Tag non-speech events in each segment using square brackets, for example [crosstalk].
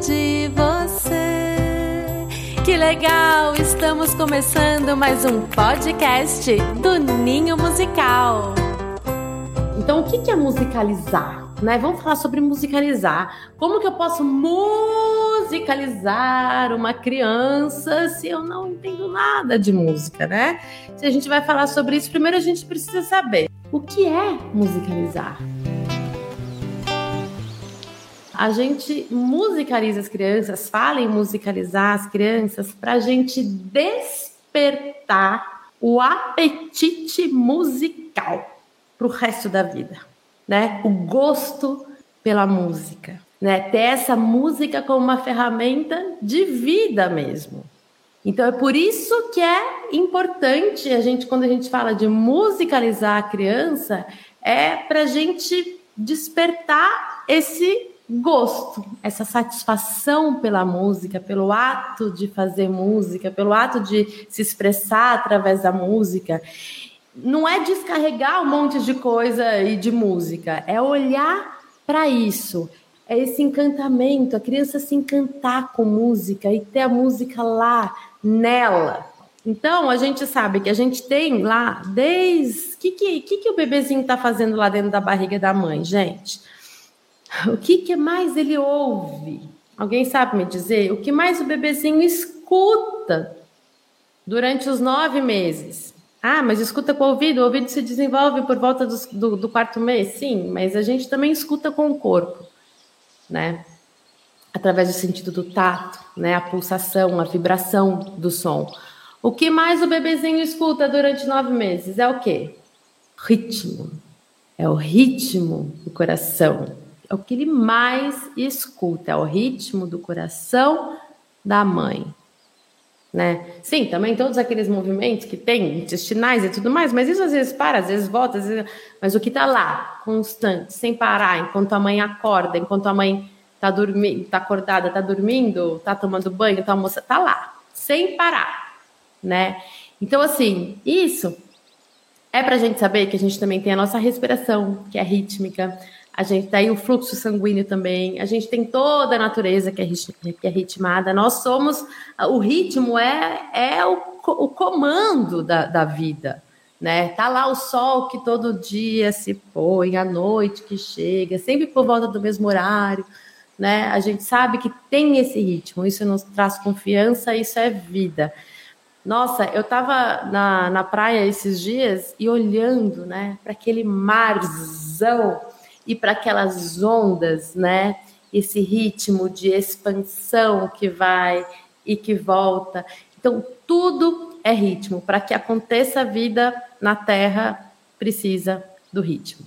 de você. Que legal! Estamos começando mais um podcast do Ninho Musical. Então, o que é musicalizar? Né? Vamos falar sobre musicalizar. Como que eu posso musicalizar uma criança se eu não entendo nada de música, né? Se a gente vai falar sobre isso, primeiro a gente precisa saber o que é musicalizar. A gente musicaliza as crianças, fala em musicalizar as crianças para a gente despertar o apetite musical para o resto da vida né? O gosto pela música, né? Ter essa música como uma ferramenta de vida mesmo. Então é por isso que é importante a gente, quando a gente fala de musicalizar a criança, é para a gente despertar esse gosto, essa satisfação pela música, pelo ato de fazer música, pelo ato de se expressar através da música não é descarregar um monte de coisa e de música, é olhar para isso. É esse encantamento, a criança se encantar com música e ter a música lá nela. Então, a gente sabe que a gente tem lá desde. O que, que, que, que o bebezinho está fazendo lá dentro da barriga da mãe, gente? [laughs] O que, que mais ele ouve? Alguém sabe me dizer? O que mais o bebezinho escuta durante os nove meses? Ah, mas escuta com o ouvido, o ouvido se desenvolve por volta do, do, do, quarto mês, sim, mas a gente também escuta com o corpo, né? Através do sentido do tato, né? A pulsação, a vibração do som. O que mais o bebezinho escuta durante nove meses é o quê? Ritmo. É o ritmo do coração. É o que ele mais escuta, é o ritmo do coração da mãe né? Sim, também todos aqueles movimentos que tem, intestinais e tudo mais, mas isso às vezes para, às vezes volta, às vezes... mas o que está lá, constante, sem parar, enquanto a mãe acorda, enquanto a mãe está dormindo, está acordada, está dormindo, está tomando banho, está almoçando, está lá, sem parar, né? Então, assim, isso é para a gente saber que a gente também tem a nossa respiração, que é rítmica, a gente tem o fluxo sanguíneo também, a gente tem toda a natureza que é, que é ritmada. Nós somos, o ritmo é, é o, o comando da, da vida, né? Tá lá o sol que todo dia se põe, a noite que chega, sempre por volta do mesmo horário, né? A gente sabe que tem esse ritmo, isso nos traz confiança, isso é vida. Nossa, eu estava na, na praia esses dias e olhando, né, para aquele marzão e para aquelas ondas, né? Esse ritmo de expansão que vai e que volta. Então, tudo é ritmo. Para que aconteça a vida na Terra, precisa do ritmo.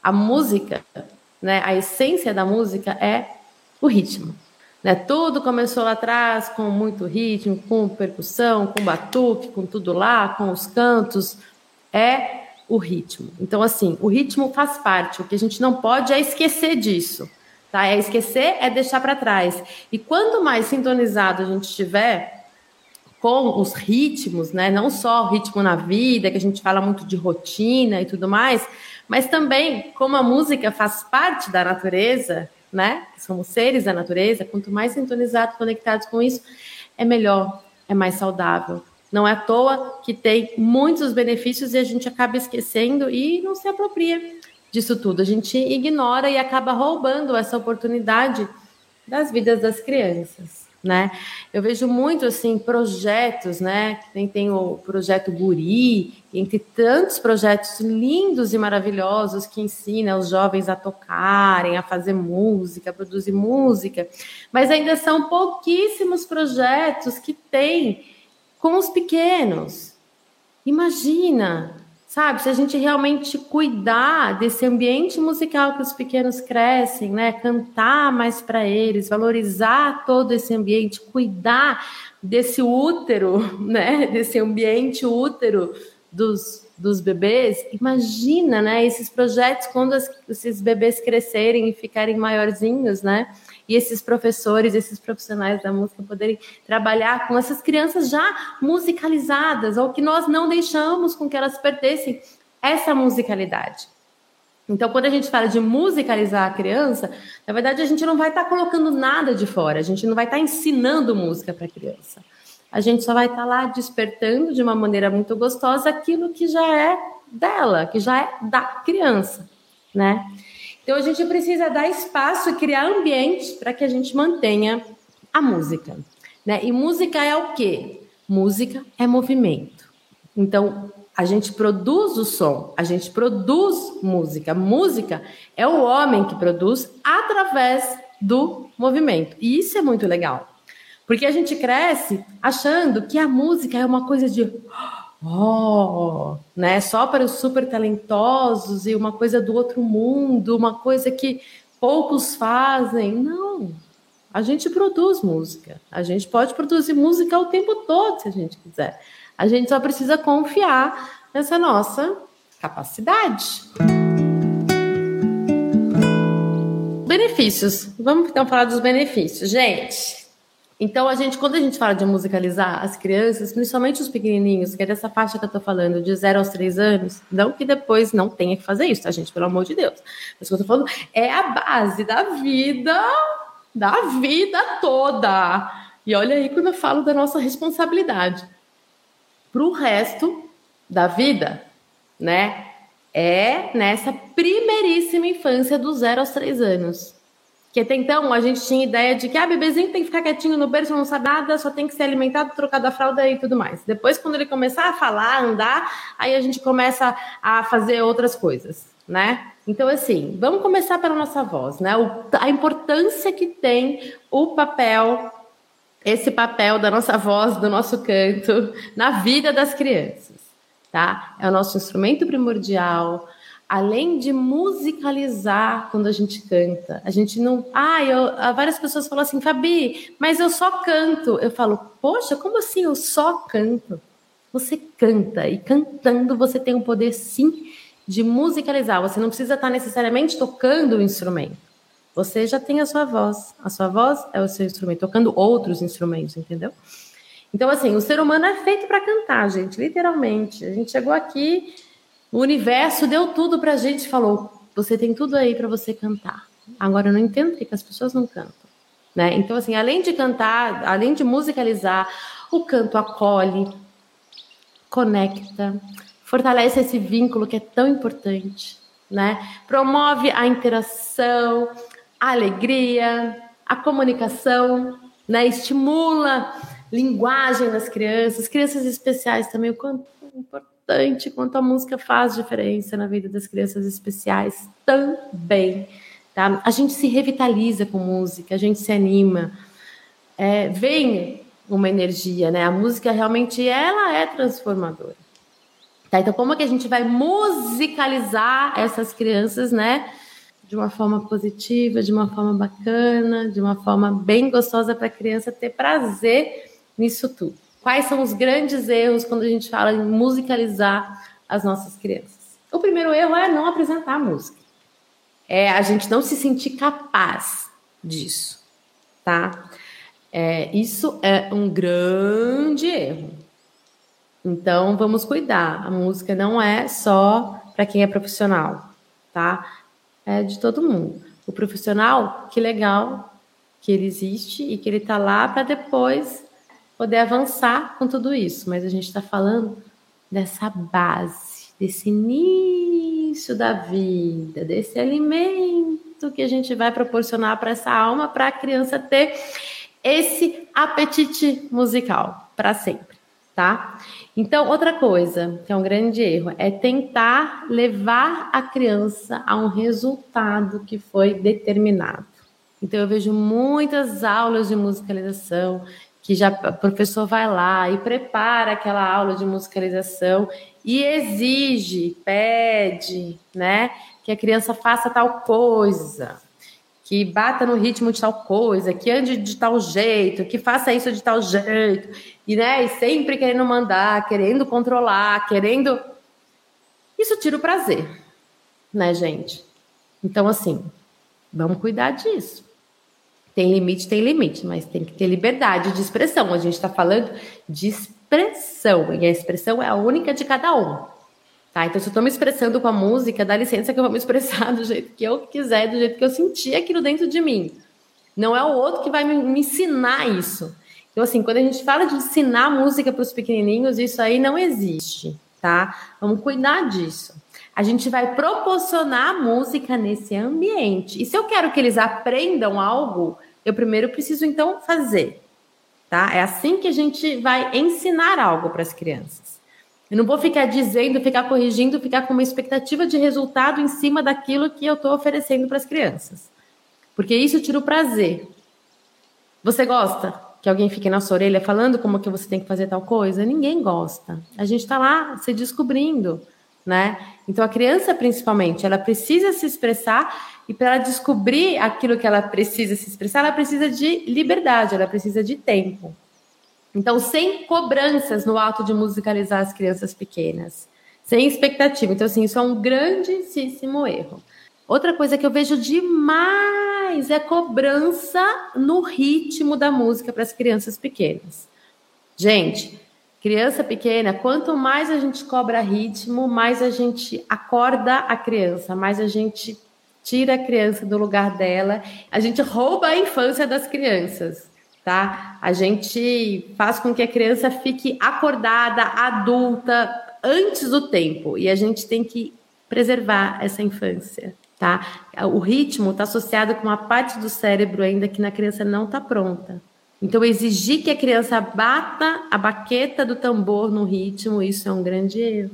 A música, né, a essência da música é o ritmo. Né? Tudo começou lá atrás com muito ritmo, com percussão, com batuque, com tudo lá, com os cantos. É o ritmo. Então, assim, o ritmo faz parte. O que a gente não pode é esquecer disso. Tá? É esquecer, é deixar para trás. E quanto mais sintonizado a gente estiver com os ritmos, né? Não só o ritmo na vida, que a gente fala muito de rotina e tudo mais, mas também como a música faz parte da natureza, né? Somos seres da natureza. Quanto mais sintonizados, conectados com isso, é melhor, é mais saudável, não é à toa que tem muitos benefícios e a gente acaba esquecendo e não se apropria disso tudo. A gente ignora e acaba roubando essa oportunidade das vidas das crianças, né? Eu vejo muito assim projetos, né? Tem, tem o projeto Guri, entre tantos projetos lindos e maravilhosos que ensina os jovens a tocarem, a fazer música, a produzir música, mas ainda são pouquíssimos projetos que têm com os pequenos. Imagina, sabe, se a gente realmente cuidar desse ambiente musical que os pequenos crescem, né? Cantar mais para eles, valorizar todo esse ambiente, cuidar desse útero, [laughs] né? Desse ambiente útero dos, dos bebês. Imagina, né? Esses projetos quando as, esses bebês crescerem e ficarem maiorzinhos, né? e esses professores, esses profissionais da música poderem trabalhar com essas crianças já musicalizadas, ou que nós não deixamos com que elas pertencem essa musicalidade. Então, quando a gente fala de musicalizar a criança, na verdade a gente não vai estar tá colocando nada de fora, a gente não vai estar tá ensinando música para a criança. A gente só vai estar tá lá despertando de uma maneira muito gostosa aquilo que já é dela, que já é da criança, né? Então a gente precisa dar espaço e criar ambiente para que a gente mantenha a música, né? E música é o quê? Música é movimento. Então a gente produz o som, a gente produz música. Música é o homem que produz através do movimento. E isso é muito legal. Porque a gente cresce achando que a música é uma coisa de oh, né? Só para os super talentosos e uma coisa do outro mundo, uma coisa que poucos fazem. Não. A gente produz música. A gente pode produzir música o tempo todo, se a gente quiser. A gente só precisa confiar nessa nossa capacidade. Benefícios. Vamos então falar dos benefícios, gente. Então, a gente, quando a gente fala de musicalizar as crianças, principalmente os pequenininhos, que é dessa faixa que eu tô falando, de 0 aos 3 anos, não que depois não tenha que fazer isso, tá, gente? Pelo amor de Deus. Mas o que eu tô falando é a base da vida, da vida toda. E olha aí quando eu falo da nossa responsabilidade. Para o resto da vida, né? É nessa primeiríssima infância, do 0 aos 3 anos. Que até então a gente tinha ideia de que ah, bebezinho tem que ficar quietinho no berço, não sabe nada, só tem que ser alimentado, trocado a fralda e tudo mais. Depois, quando ele começar a falar, andar, aí a gente começa a fazer outras coisas, né? Então, assim, vamos começar pela nossa voz, né? O, a importância que tem o papel, esse papel da nossa voz, do nosso canto, na vida das crianças, tá? É o nosso instrumento primordial, além de musicalizar quando a gente canta, a gente não. Ah, eu, várias pessoas falam assim, Fabi, mas eu só canto. Eu falo, poxa, como assim eu só canto? Você canta, e cantando você tem o poder sim de musicalizar. Você não precisa estar necessariamente tocando o instrumento. Você já tem a sua voz. A sua voz é o seu instrumento, tocando outros instrumentos, entendeu? Então, assim, o ser humano é feito para cantar, gente, literalmente. A gente chegou aqui o universo deu tudo para a gente, falou: você tem tudo aí para você cantar. Agora eu não entendo porque as pessoas não cantam, né? Então assim, além de cantar, além de musicalizar, o canto acolhe, conecta, fortalece esse vínculo que é tão importante, né? Promove a interação, a alegria, a comunicação, né? Estimula linguagem nas crianças, crianças especiais também, o quanto é importante importante quanto a música faz diferença na vida das crianças especiais também. Tá? A gente se revitaliza com música, a gente se anima, é, vem uma energia, né? A música realmente ela é transformadora. Tá? Então, como é que a gente vai musicalizar essas crianças, né? De uma forma positiva, de uma forma bacana, de uma forma bem gostosa para a criança ter prazer nisso tudo. Quais são os grandes erros quando a gente fala em musicalizar as nossas crianças? O primeiro erro é não apresentar a música. É a gente não se sentir capaz disso, tá? É, isso é um grande erro. Então, vamos cuidar. A música não é só para quem é profissional, tá? É de todo mundo. O profissional, que legal que ele existe e que ele está lá para depois poder avançar com tudo isso, mas a gente está falando dessa base, desse início da vida, desse alimento que a gente vai proporcionar para essa alma, para a criança ter esse apetite musical para sempre, tá? Então, outra coisa que é um grande erro é tentar levar a criança a um resultado que foi determinado. Então, eu vejo muitas aulas de musicalização que já o professor vai lá e prepara aquela aula de musicalização e exige, pede, né, que a criança faça tal coisa, que bata no ritmo de tal coisa, que ande de tal jeito, que faça isso de tal jeito, e né, e sempre querendo mandar, querendo controlar, querendo isso tira o prazer, né, gente? Então assim, vamos cuidar disso. Tem limite, tem limite, mas tem que ter liberdade de expressão. A gente está falando de expressão, e a expressão é a única de cada um. Tá? Então, se eu estou me expressando com a música, dá licença que eu vou me expressar [laughs] do jeito que eu quiser, do jeito que eu sentir aquilo dentro de mim. Não é o outro que vai me, me ensinar isso. Então, assim, quando a gente fala de ensinar música para os pequenininhos, isso aí não existe, tá? Vamos cuidar disso. A gente vai proporcionar música nesse ambiente. E se eu quero que eles aprendam algo, eu primeiro preciso então fazer, tá? É assim que a gente vai ensinar algo para as crianças. Eu não vou ficar dizendo, ficar corrigindo, ficar com uma expectativa de resultado em cima daquilo que eu estou oferecendo para as crianças. Porque isso tira o prazer. Você gosta? que alguém fique na sua orelha falando como que você tem que fazer tal coisa, ninguém gosta. A gente está lá se descobrindo, né? Então a criança principalmente, ela precisa se expressar e para ela descobrir aquilo que ela precisa se expressar, ela precisa de liberdade, ela precisa de tempo. Então sem cobranças no ato de musicalizar as crianças pequenas, sem expectativa. Então assim, isso é um grandíssimo erro. Outra coisa que eu vejo demais é cobrança no ritmo da música para as crianças pequenas. Gente, criança pequena, quanto mais a gente cobra ritmo, mais a gente acorda a criança, mais a gente tira a criança do lugar dela, a gente rouba a infância das crianças, tá? A gente faz com que a criança fique acordada, adulta, antes do tempo, e a gente tem que preservar essa infância tá? O ritmo está associado com uma parte do cérebro ainda que na criança não está pronta. Então, exigir que a criança bata a baqueta do tambor no ritmo, isso é um grande erro,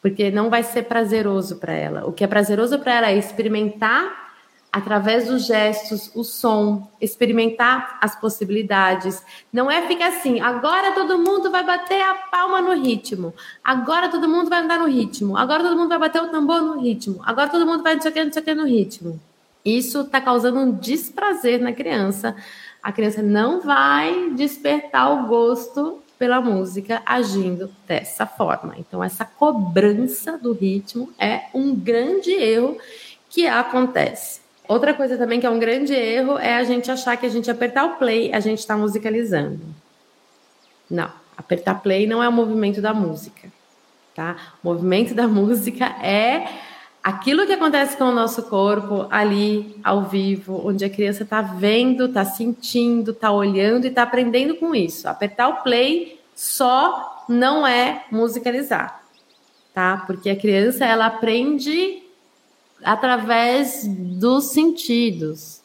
porque não vai ser prazeroso para ela. O que é prazeroso para ela é experimentar através dos gestos, o som, experimentar as possibilidades. Não é ficar assim, agora todo mundo vai bater a palma no ritmo, agora todo mundo vai andar no ritmo, agora todo mundo vai bater o tambor no ritmo, agora todo mundo vai não sei o que, não sei o que no ritmo. Isso está causando um desprazer na criança. A criança não vai despertar o gosto pela música agindo dessa forma. Então, essa cobrança do ritmo é um grande erro que acontece. Outra coisa também que é um grande erro é a gente achar que a gente apertar o play, a gente está musicalizando. Não, apertar play não é o movimento da música, tá? O movimento da [laughs] música é aquilo que acontece com o nosso corpo ali ao vivo, onde a criança está vendo, está sentindo, está olhando e está aprendendo com isso. Apertar o play só não é musicalizar, tá? Porque a criança ela aprende através dos sentidos.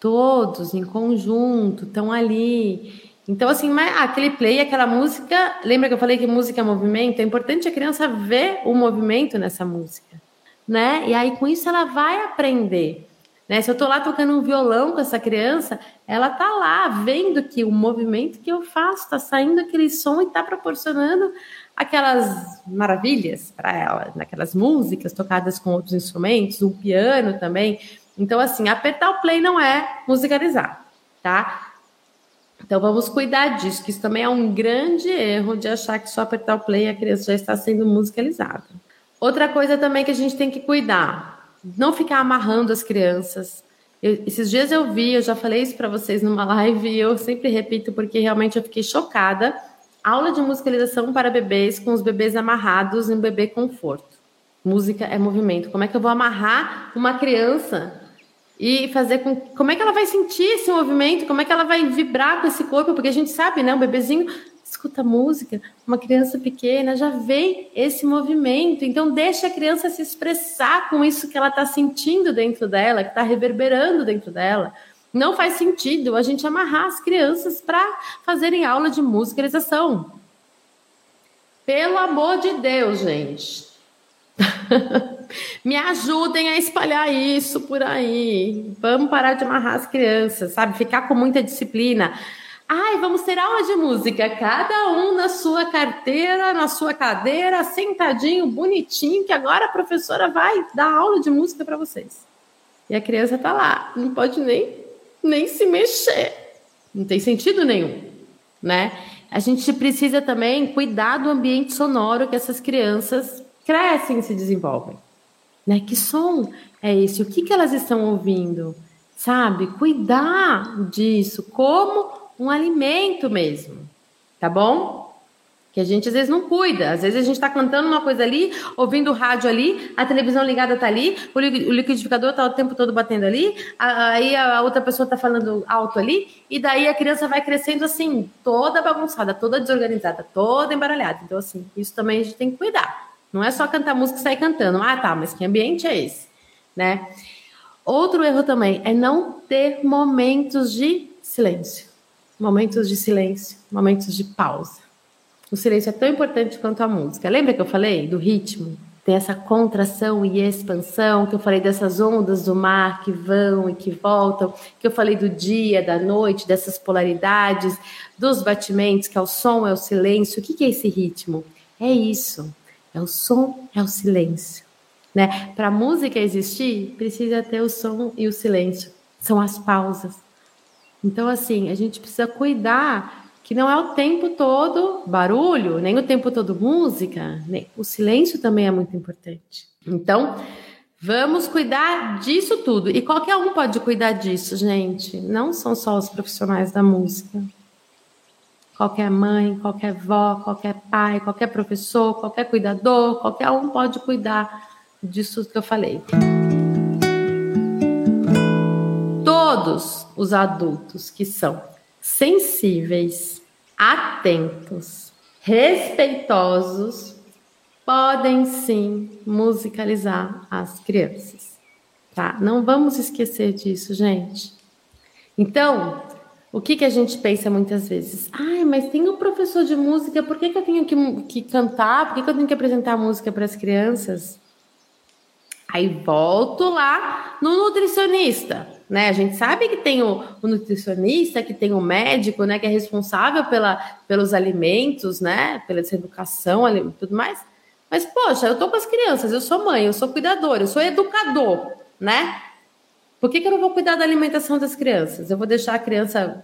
Todos em conjunto estão ali. Então, assim, aquele play, aquela música. Lembra que eu falei que música é movimento? É importante a criança ver o movimento nessa música, né? E aí, com isso, ela vai aprender. Né? Se eu estou lá tocando um violão com essa criança, ela tá lá vendo que o movimento que eu faço está saindo aquele som e está proporcionando aquelas maravilhas para ela, naquelas músicas tocadas com outros instrumentos, o piano também. Então, assim, apertar o play não é musicalizar, tá? Então, vamos cuidar disso, que isso também é um grande erro de achar que só apertar o play a criança já está sendo musicalizada. Outra coisa também que a gente tem que cuidar, não ficar amarrando as crianças. Eu, esses dias eu vi, eu já falei isso para vocês numa live e eu sempre repito porque realmente eu fiquei chocada Aula de musicalização para bebês com os bebês amarrados em bebê conforto. Música é movimento. Como é que eu vou amarrar uma criança e fazer com. Como é que ela vai sentir esse movimento? Como é que ela vai vibrar com esse corpo? Porque a gente sabe, né? O bebezinho escuta música, uma criança pequena já vê esse movimento. Então, deixa a criança se expressar com isso que ela está sentindo dentro dela, que está reverberando dentro dela. Não faz sentido a gente amarrar as crianças para fazerem aula de musicalização. Pelo amor de Deus, gente. [laughs] Me ajudem a espalhar isso por aí. Vamos parar de amarrar as crianças, sabe? Ficar com muita disciplina. Ai, vamos ter aula de música, cada um na sua carteira, na sua cadeira, sentadinho, bonitinho, que agora a professora vai dar aula de música para vocês. E a criança tá lá, não pode nem nem se mexer. Não tem sentido nenhum, né? A gente precisa também cuidar do ambiente sonoro que essas crianças crescem e se desenvolvem. Né? Que som é esse? O que, que elas estão ouvindo? Sabe? Cuidar disso como um alimento mesmo, tá bom? Que a gente às vezes não cuida. Às vezes a gente está cantando uma coisa ali, ouvindo o rádio ali, a televisão ligada está ali, o liquidificador está o tempo todo batendo ali, aí a outra pessoa está falando alto ali, e daí a criança vai crescendo assim, toda bagunçada, toda desorganizada, toda embaralhada. Então, assim, isso também a gente tem que cuidar. Não é só cantar música e sair cantando. Ah, tá, mas que ambiente é esse? Né? Outro erro também é não ter momentos de silêncio. Momentos de silêncio, momentos de pausa. O silêncio é tão importante quanto a música. Lembra que eu falei do ritmo? Tem essa contração e expansão, que eu falei dessas ondas do mar que vão e que voltam, que eu falei do dia, da noite, dessas polaridades, dos batimentos, que é o som, é o silêncio. O que é esse ritmo? É isso. É o som, é o silêncio. Né? Para a música existir, precisa ter o som e o silêncio. São as pausas. Então, assim, a gente precisa cuidar que não é o tempo todo barulho, nem o tempo todo música, nem... o silêncio também é muito importante. Então, vamos cuidar disso tudo. E qualquer um pode cuidar disso, gente. Não são só os profissionais da música. Qualquer mãe, qualquer vó, qualquer pai, qualquer professor, qualquer cuidador, qualquer um pode cuidar disso que eu falei. Todos os adultos que são sensíveis, atentos, respeitosos, podem sim musicalizar as crianças. Tá? Não vamos esquecer disso, gente. Então, o que, que a gente pensa muitas vezes? Ai, mas tem um professor de música, por que, que eu tenho que, que cantar? Por que, que eu tenho que apresentar música para as crianças? Aí volto lá no nutricionista né? A gente sabe que tem o, o, nutricionista, que tem o médico, né? Que é responsável pela, pelos alimentos, né? Pela educação tudo mais. Mas, poxa, eu tô com as crianças, eu sou mãe, eu sou cuidadora, eu sou educador, né? Por que, que eu não vou cuidar da alimentação das crianças? Eu vou deixar a criança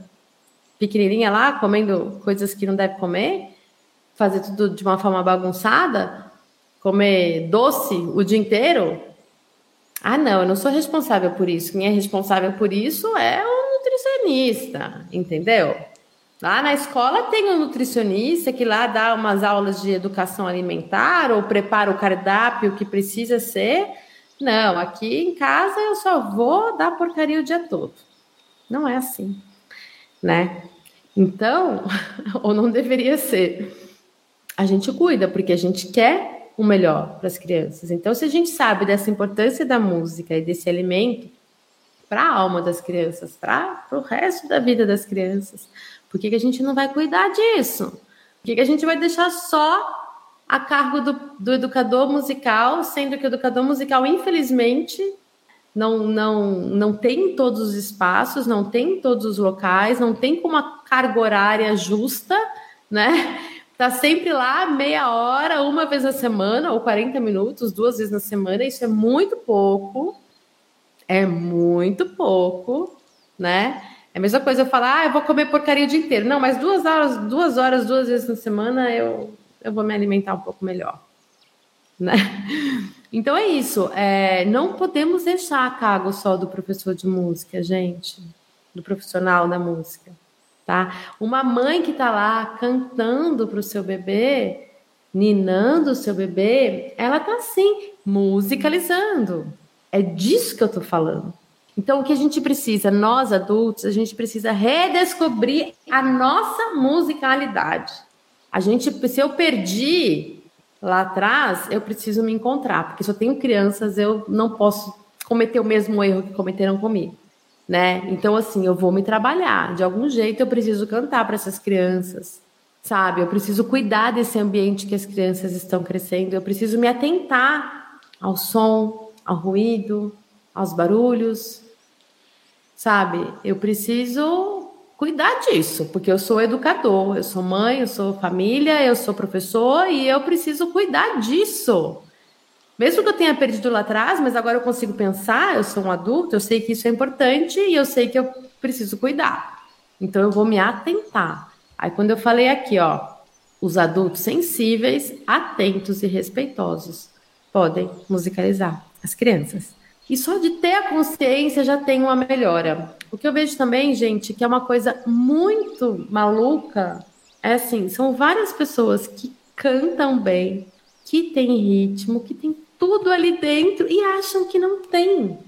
pequenininha lá, comendo coisas que não deve comer? Fazer tudo de uma forma bagunçada? Comer doce o dia inteiro? Ah, não, eu não sou responsável por isso. Quem é responsável por isso é o nutricionista, entendeu? Lá na escola tem um nutricionista que lá dá umas aulas de educação alimentar ou prepara o cardápio que precisa ser. Não, aqui em casa eu só vou dar porcaria o dia todo. Não é assim, né? Então, [laughs] ou não deveria ser. A gente cuida porque a gente quer o melhor para as crianças. Então, se a gente sabe dessa importância da música e desse alimento para a alma das crianças, para o resto da vida das crianças, por que, que a gente não vai cuidar disso? Por que, que a gente vai deixar só a cargo do, do educador musical, sendo que o educador musical, infelizmente, não, não, não tem todos os espaços, não tem todos os locais, não tem com uma carga horária justa, né? Tá sempre lá meia hora, uma vez na semana, ou 40 minutos, duas vezes na semana. Isso é muito pouco. É muito pouco, né? É a mesma coisa eu falar, ah, eu vou comer porcaria o dia inteiro. Não, mas duas horas, duas horas, duas vezes na semana eu, eu vou me alimentar um pouco melhor. Né? [laughs] Então é isso. É, não podemos deixar a cargo só do professor de música, gente, do profissional da música tá? Uma mãe que está lá cantando para o seu bebê, ninando o seu bebê, ela está sim musicalizando. É disso que eu estou falando. Então, o que a gente precisa, nós adultos, a gente precisa redescobrir a nossa musicalidade. A gente, se eu perdi lá atrás, eu preciso me encontrar, porque se eu tenho crianças, eu não posso cometer o mesmo erro que cometeram comigo né? Então, assim, eu vou me trabalhar. De algum jeito, eu preciso cantar para essas crianças, sabe? Eu preciso cuidar desse ambiente que as crianças estão crescendo. Eu preciso me atentar ao som, ao ruído, aos barulhos, sabe? Eu preciso cuidar disso, porque eu sou educador, eu sou mãe, eu sou família, eu sou professor e eu preciso cuidar disso. Mesmo que eu tenha perdido lá atrás, mas agora eu consigo pensar, eu sou um adulto, eu sei que isso é importante e eu sei que eu preciso cuidar. Então eu vou me atentar. Aí quando eu falei aqui, ó, os adultos sensíveis, atentos e respeitosos podem musicalizar as crianças. E só de ter a consciência já tem uma melhora. O que eu vejo também, gente, que é uma coisa muito maluca, é assim, são várias pessoas que cantam bem, que têm ritmo, que tem tudo ali dentro e acham que não tem.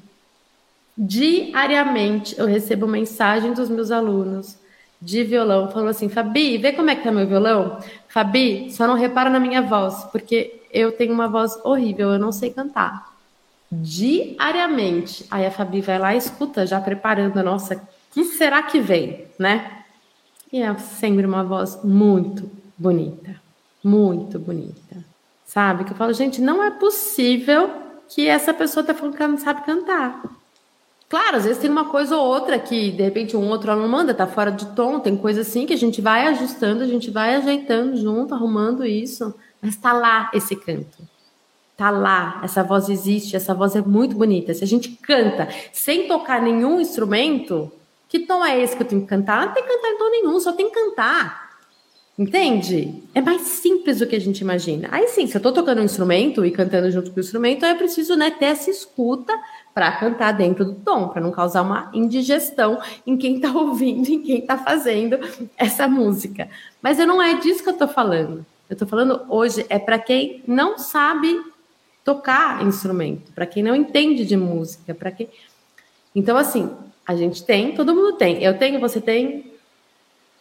Diariamente eu recebo mensagem dos meus alunos de violão falando assim: Fabi, vê como é que tá meu violão? Fabi, só não repara na minha voz, porque eu tenho uma voz horrível, eu não sei cantar. Diariamente. Aí a Fabi vai lá e escuta, já preparando, nossa, que será que vem, né? E é sempre uma voz muito bonita, muito bonita. Sabe? Que eu falo, gente, não é possível que essa pessoa tá falando que ela não sabe cantar. Claro, às vezes tem uma coisa ou outra que de repente um outro aluno manda, tá fora de tom, tem coisa assim que a gente vai ajustando, a gente vai ajeitando junto, arrumando isso, mas tá lá esse canto. Tá lá, essa voz existe, essa voz é muito bonita. Se a gente canta sem tocar nenhum instrumento, que tom é esse que eu tenho que cantar? Não tem que cantar em tom nenhum, só tem que cantar. Entende? É mais simples do que a gente imagina. Aí sim, se eu tô tocando um instrumento e cantando junto com o instrumento, eu preciso né, ter essa escuta para cantar dentro do tom, para não causar uma indigestão em quem está [laughs] ouvindo, em quem está fazendo essa música. Mas eu não é disso que eu estou falando. Eu estou falando hoje é para quem não sabe tocar instrumento, para quem não entende de música, para quem. Então assim, a gente tem, todo mundo tem. Eu tenho, você tem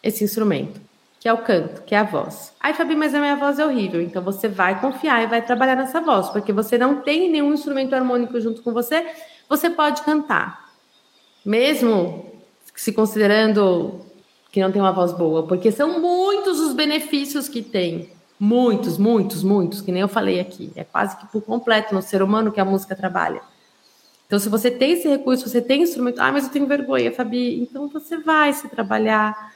esse instrumento que é o canto, que é a voz. Ai, Fabi, mas a minha voz é horrível. Então você vai confiar e vai trabalhar nessa voz, porque você não tem nenhum instrumento harmônico junto com você, você pode cantar. Mesmo se considerando que não tem uma voz boa, porque são muitos os benefícios que tem. Muitos, muitos, muitos, que nem eu falei aqui. É quase que por completo no ser humano que a música trabalha. Então, se você tem esse recurso, você tem instrumento, ah, mas eu tenho vergonha, Fabi, então você vai se trabalhar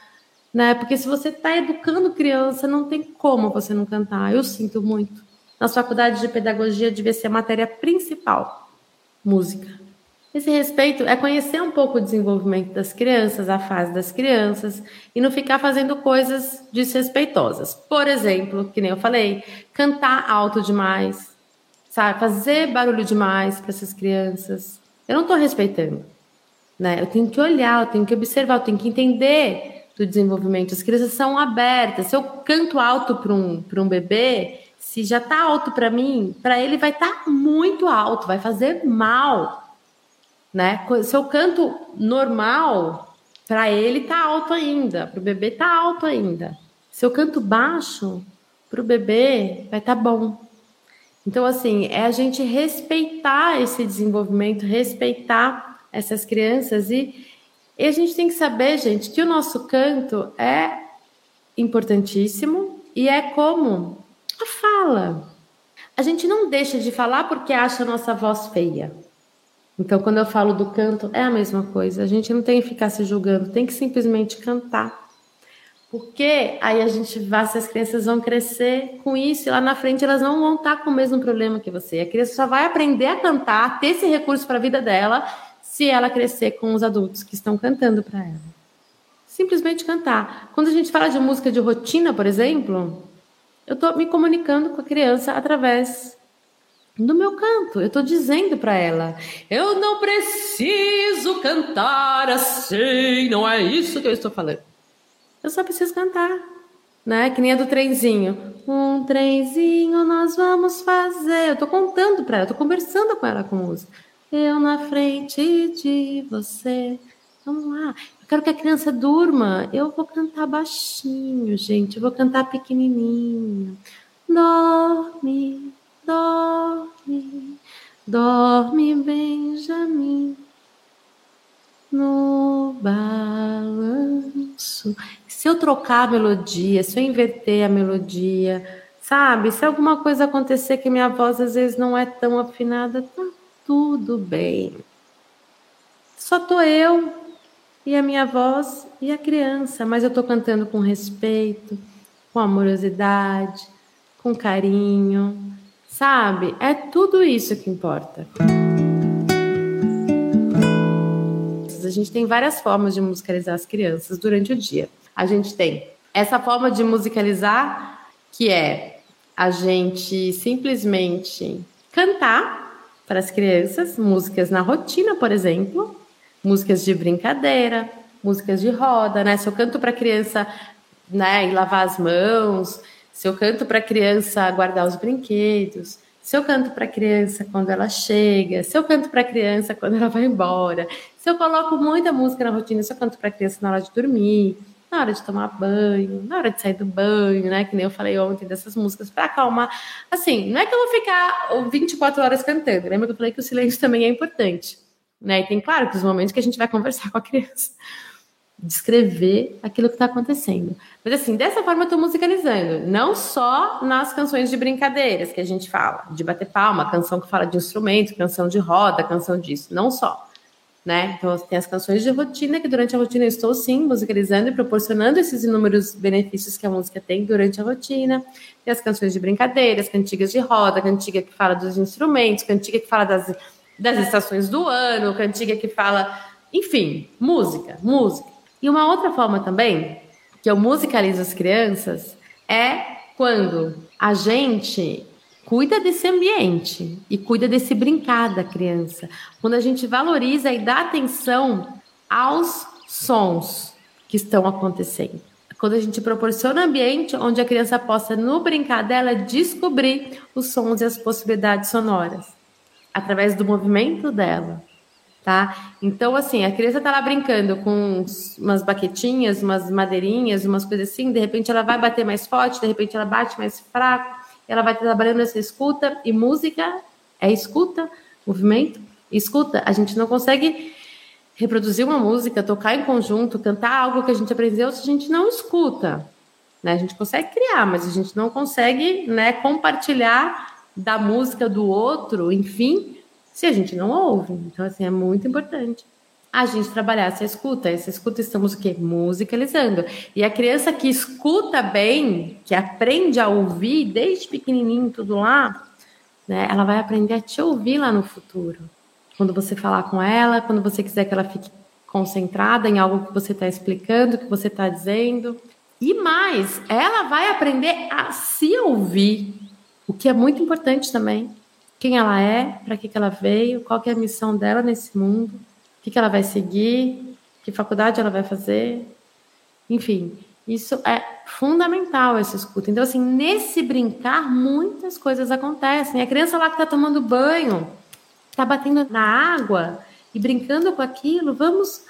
né? Porque se você está educando criança, não tem como você não cantar. Eu sinto muito. Na faculdade de pedagogia devia ser a matéria principal, música. Esse respeito é conhecer um pouco o desenvolvimento das crianças, a fase das crianças, e não ficar fazendo coisas desrespeitosas. Por exemplo, que nem eu falei, cantar alto demais, sabe? Fazer barulho demais para essas crianças. Eu não estou respeitando. Né? Eu tenho que olhar, eu tenho que observar, eu tenho que entender do desenvolvimento. As crianças são abertas. Se eu canto alto para um, um bebê, se já está alto para mim, para ele vai estar tá muito alto, vai fazer mal. Né? Se eu canto normal, para ele tá alto ainda, para o bebê tá alto ainda. Se eu canto baixo, para o bebê vai estar tá bom. Então, assim, é a gente respeitar esse desenvolvimento, respeitar essas crianças e e a gente tem que saber, gente, que o nosso canto é importantíssimo e é como a fala. A gente não deixa de falar porque acha a nossa voz feia. Então, quando eu falo do canto, é a mesma coisa. A gente não tem que ficar se julgando, tem que simplesmente cantar. Porque aí a gente vai, se as crianças vão crescer com isso, e lá na frente elas não vão estar com o mesmo problema que você. A criança só vai aprender a cantar, ter esse recurso para a vida dela se ela crescer com os adultos que estão cantando para ela. Simplesmente cantar. Quando a gente fala de música de rotina, por exemplo, eu estou me comunicando com a criança através do meu canto. Eu estou dizendo para ela: eu não preciso cantar assim, não é isso que eu estou falando. Eu só preciso cantar, né? Que nem a do trenzinho. Um trenzinho nós vamos fazer. Eu estou contando para ela, estou conversando com ela com música eu na frente de você. Vamos lá. Eu quero que a criança durma. Eu vou cantar baixinho, gente. Eu vou cantar pequenininho. Dorme, dorme, dorme, Benjamin. No balanço. Se eu trocar a melodia, se eu inverter a melodia, sabe? Se alguma coisa acontecer que minha voz às vezes não é tão afinada, tá tudo bem. Só tô eu e a minha voz e a criança, mas eu tô cantando com respeito, com amorosidade, com carinho, sabe? É tudo isso que importa. A gente tem várias formas de musicalizar as crianças durante o dia. A gente tem essa forma de musicalizar que é a gente simplesmente cantar para as crianças, músicas na rotina, por exemplo, músicas de brincadeira, músicas de roda, né? Se eu canto para a criança né, e lavar as mãos, se eu canto para a criança guardar os brinquedos, se eu canto para a criança quando ela chega, se eu canto para a criança quando ela vai embora, se eu coloco muita música na rotina, se eu canto para a criança na hora de dormir, na hora de tomar banho, na hora de sair do banho, né? Que nem eu falei ontem dessas músicas para acalmar. Assim, não é que eu vou ficar 24 horas cantando. Lembra que eu falei que o silêncio também é importante, né? E tem claro que os momentos que a gente vai conversar com a criança [laughs] descrever aquilo que está acontecendo. Mas assim, dessa forma eu estou musicalizando, não só nas canções de brincadeiras que a gente fala, de bater palma, canção que fala de instrumento, canção de roda, canção disso, não só. Né? Então tem as canções de rotina, que durante a rotina eu estou sim musicalizando e proporcionando esses inúmeros benefícios que a música tem durante a rotina. Tem as canções de brincadeiras, cantigas de roda, cantiga que fala dos instrumentos, cantiga que fala das, das estações do ano, cantiga que fala, enfim, música, música. E uma outra forma também que eu musicalizo as crianças é quando a gente cuida desse ambiente e cuida desse brincar da criança. Quando a gente valoriza e dá atenção aos sons que estão acontecendo. Quando a gente proporciona um ambiente onde a criança possa, no brincar dela, descobrir os sons e as possibilidades sonoras através do movimento dela tá? Então, assim, a criança tá lá brincando com umas baquetinhas, umas madeirinhas, umas coisas assim, de repente ela vai bater mais forte, de repente ela bate mais fraco, ela vai trabalhando essa escuta, e música é escuta, movimento, escuta. A gente não consegue reproduzir uma música, tocar em conjunto, cantar algo que a gente aprendeu se a gente não escuta. Né? A gente consegue criar, mas a gente não consegue né, compartilhar da música do outro, enfim, se a gente não ouve. Então, assim, é muito importante a gente trabalhar essa escuta. Essa escuta estamos o quê? Musicalizando. E a criança que escuta bem, que aprende a ouvir desde pequenininho tudo lá, né? Ela vai aprender a te ouvir lá no futuro. Quando você falar com ela, quando você quiser que ela fique concentrada em algo que você está explicando, que você está dizendo. E mais, ela vai aprender a se ouvir, o que é muito importante também quem ela é, para que, que ela veio, qual que é a missão dela nesse mundo, o que, que ela vai seguir, que faculdade ela vai fazer. Enfim, isso é fundamental, essa escuta. Então, assim, nesse brincar, muitas coisas acontecem. A criança lá que está tomando banho, está batendo na água e brincando com aquilo, vamos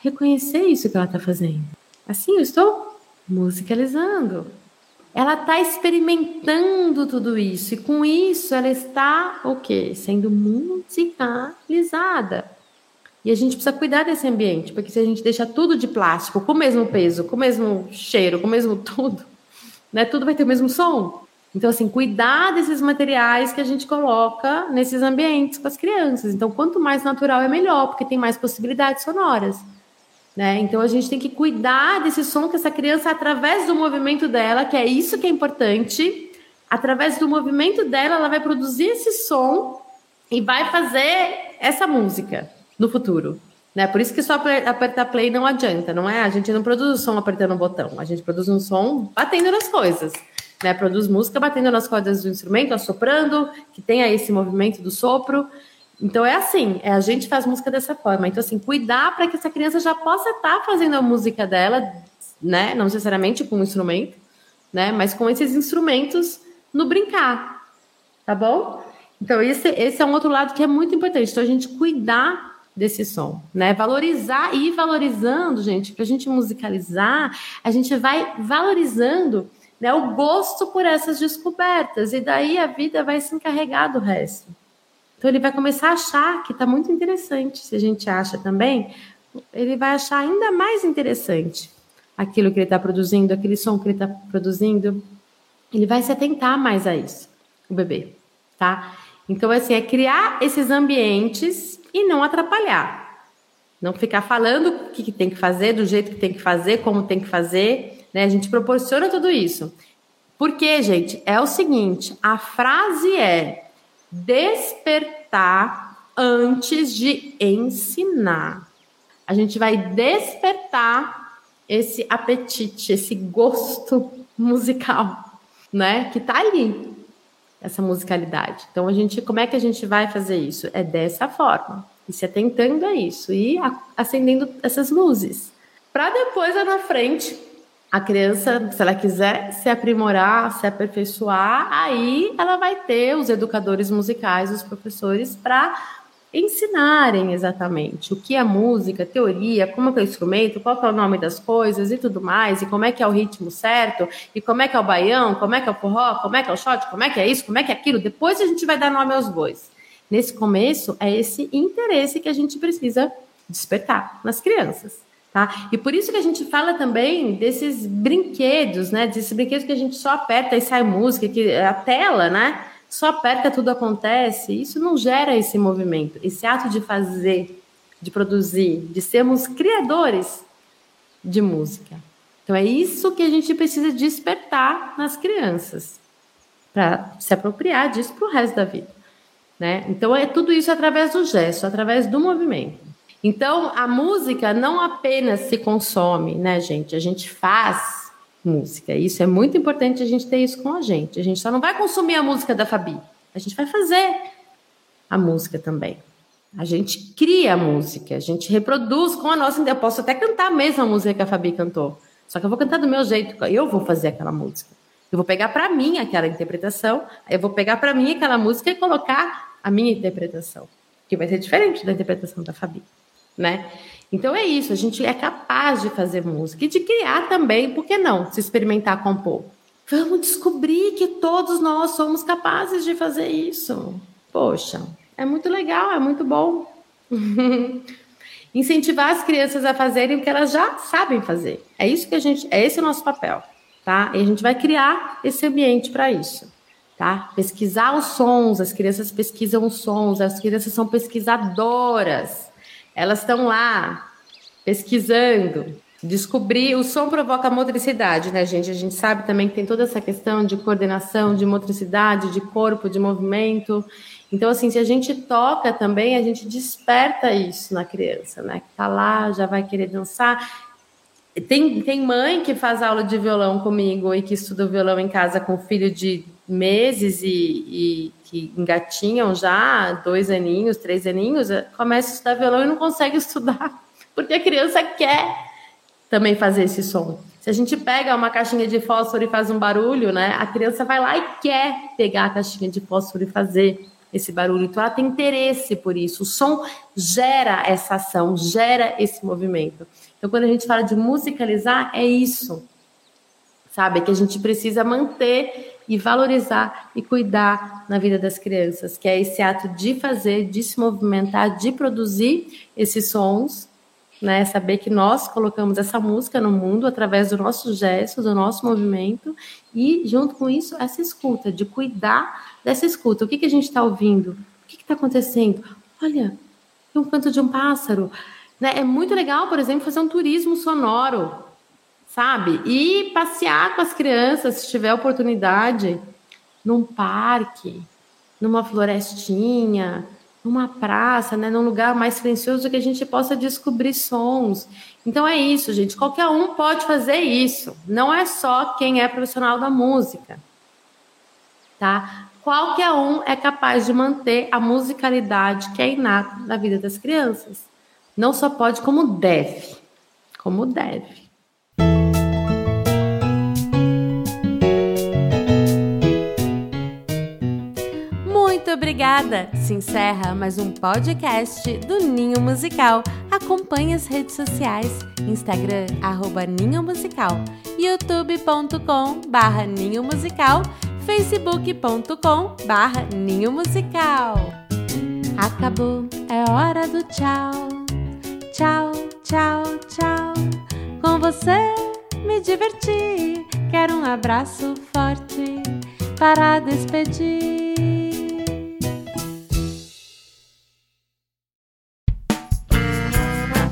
reconhecer isso que ela está fazendo. Assim, eu estou musicalizando ela está experimentando tudo isso e com isso ela está o quê? Sendo musicalizada. E a gente precisa cuidar desse ambiente, porque se a gente deixa tudo de plástico, com o mesmo peso, com o mesmo cheiro, com o mesmo [laughs] tudo, né, tudo vai ter o mesmo som. Então, assim, cuidar desses materiais que a gente coloca nesses ambientes com as crianças. Então, quanto mais natural é melhor, porque tem mais possibilidades sonoras. Né? Então a gente tem que cuidar desse som que essa criança, através do movimento dela, que é isso que é importante, através do movimento dela, ela vai produzir esse som e vai fazer essa música no futuro. Né? Por isso que só apertar play não adianta, não é? A gente não produz o som apertando um botão, a gente produz um som batendo nas coisas. Né? Produz música batendo nas cordas do instrumento, assoprando, que tenha esse movimento do sopro. Então é assim, é, a gente faz música dessa forma. Então, assim, cuidar para que essa criança já possa estar tá fazendo a música dela, né? Não necessariamente com um instrumento, né? Mas com esses instrumentos no brincar. Tá bom? Então, esse, esse é um outro lado que é muito importante. Então, a gente cuidar desse som, né? Valorizar e ir valorizando, gente, para a gente musicalizar, a gente vai valorizando né, o gosto por essas descobertas, e daí a vida vai se encarregar do resto. Então ele vai começar a achar que está muito interessante. Se a gente acha também, ele vai achar ainda mais interessante aquilo que ele está produzindo, aquele som que ele está produzindo. Ele vai se atentar mais a isso, o bebê, tá? Então, assim, é criar esses ambientes e não atrapalhar. Não ficar falando o que, que tem que fazer, do jeito que tem que fazer, como tem que fazer, né? A gente proporciona tudo isso. Porque, gente, é o seguinte: a frase é despertar antes de ensinar. A gente vai despertar esse apetite, esse gosto [laughs] musical, né? Que tá ali, essa musicalidade. Então, a gente, como é que a gente vai fazer isso? É dessa forma, e se atentando a isso, e acendendo essas luzes. Para depois, lá na frente, A criança, se ela quiser se aprimorar, se aperfeiçoar, aí ela vai ter os educadores musicais, os professores, para ensinarem exatamente o que é música, teoria, como é, é o instrumento, qual é o nome das coisas e tudo mais, e como é que é o ritmo certo, e como é que é o baião, como é que é o forró, como é que é o shot, como é que é isso, como é que é aquilo. Depois a gente vai dar nome aos bois. Nesse começo, é esse interesse que a gente precisa despertar nas crianças. Tá? E por isso que a gente fala também desses brinquedos, né? Desses brinquedos que a gente só aperta e sai música, que a tela, né? Só aperta, tudo acontece. Isso não gera esse movimento, esse ato de fazer, de produzir, de sermos criadores de música. Então é isso que a gente precisa despertar nas crianças para se apropriar disso para o resto da vida, né? Então é tudo isso através do gesto, através do movimento. Então, a música não apenas se consome, né, gente? A gente faz música. Isso é muito importante a gente ter isso com a gente. A gente só não vai consumir a música da Fabi. A gente vai fazer a música também. A gente cria a música, a gente reproduz com a nossa. Eu posso até cantar a mesma música que a Fabi cantou. Só que eu vou cantar do meu jeito, eu vou fazer aquela música. Eu vou pegar para mim aquela interpretação, eu vou pegar para mim aquela música e colocar a minha interpretação, que vai ser diferente da interpretação da Fabi né? Então é isso, a gente é capaz de fazer música e de criar também, por que não? Se experimentar compor. Vamos descobrir que todos nós somos capazes de fazer isso. Poxa, é muito legal, é muito bom. [laughs] Incentivar as crianças a fazerem o que elas já sabem fazer. É isso que a gente, é esse o nosso papel, tá? E a gente vai criar esse ambiente para isso. Tá? Pesquisar os sons, as crianças pesquisam os sons, as crianças são pesquisadoras. Elas estão lá pesquisando, descobrir. O som provoca motricidade, né, gente? A gente sabe também que tem toda essa questão de coordenação, de motricidade, de corpo, de movimento. Então, assim, se a gente toca também, a gente desperta isso na criança, né? Que tá lá, já vai querer dançar. Tem, tem mãe que faz aula de violão comigo e que estuda violão em casa com filho de meses e, e que engatinham já, dois aninhos, três aninhos, eh, começa a estudar violão e não consegue [laughs] estudar, porque a criança quer também fazer esse som. Se a gente pega uma caixinha de fósforo e faz um barulho, né, a criança vai lá e quer pegar a caixinha de fósforo e fazer esse barulho. Então, ela tem interesse por isso. O som gera essa ação, gera esse movimento. Então, quando a gente fala de musicalizar, é isso, sabe? Que a gente precisa manter e valorizar e cuidar na vida das crianças, que é esse ato de fazer, de se movimentar, de produzir esses sons, né? Saber que nós colocamos essa música no mundo através do nosso gesto, do nosso movimento e, junto com isso, essa escuta, de cuidar dessa escuta. O que, que a gente está ouvindo? O que está acontecendo? Olha, um canto de um pássaro. Né? É muito legal, por exemplo, fazer um turismo sonoro sabe? E passear com as crianças, se tiver oportunidade, num parque, numa florestinha, numa praça, né, num lugar mais silencioso que a gente possa descobrir sons. Então é isso, gente. Qualquer um pode fazer isso. Não é só quem é profissional da música, tá? Qualquer um é capaz de manter a musicalidade que é inata na vida das crianças. Não só pode, como deve. Como deve. Obrigada! Se encerra mais um podcast do Ninho Musical. Acompanhe as redes sociais, Instagram, arroba Ninho Musical, youtube.com barra Ninho Musical, facebook.com barra Ninho Musical. Acabou, é hora do tchau. Tchau, tchau, tchau. Com você me diverti. Quero um abraço forte para despedir.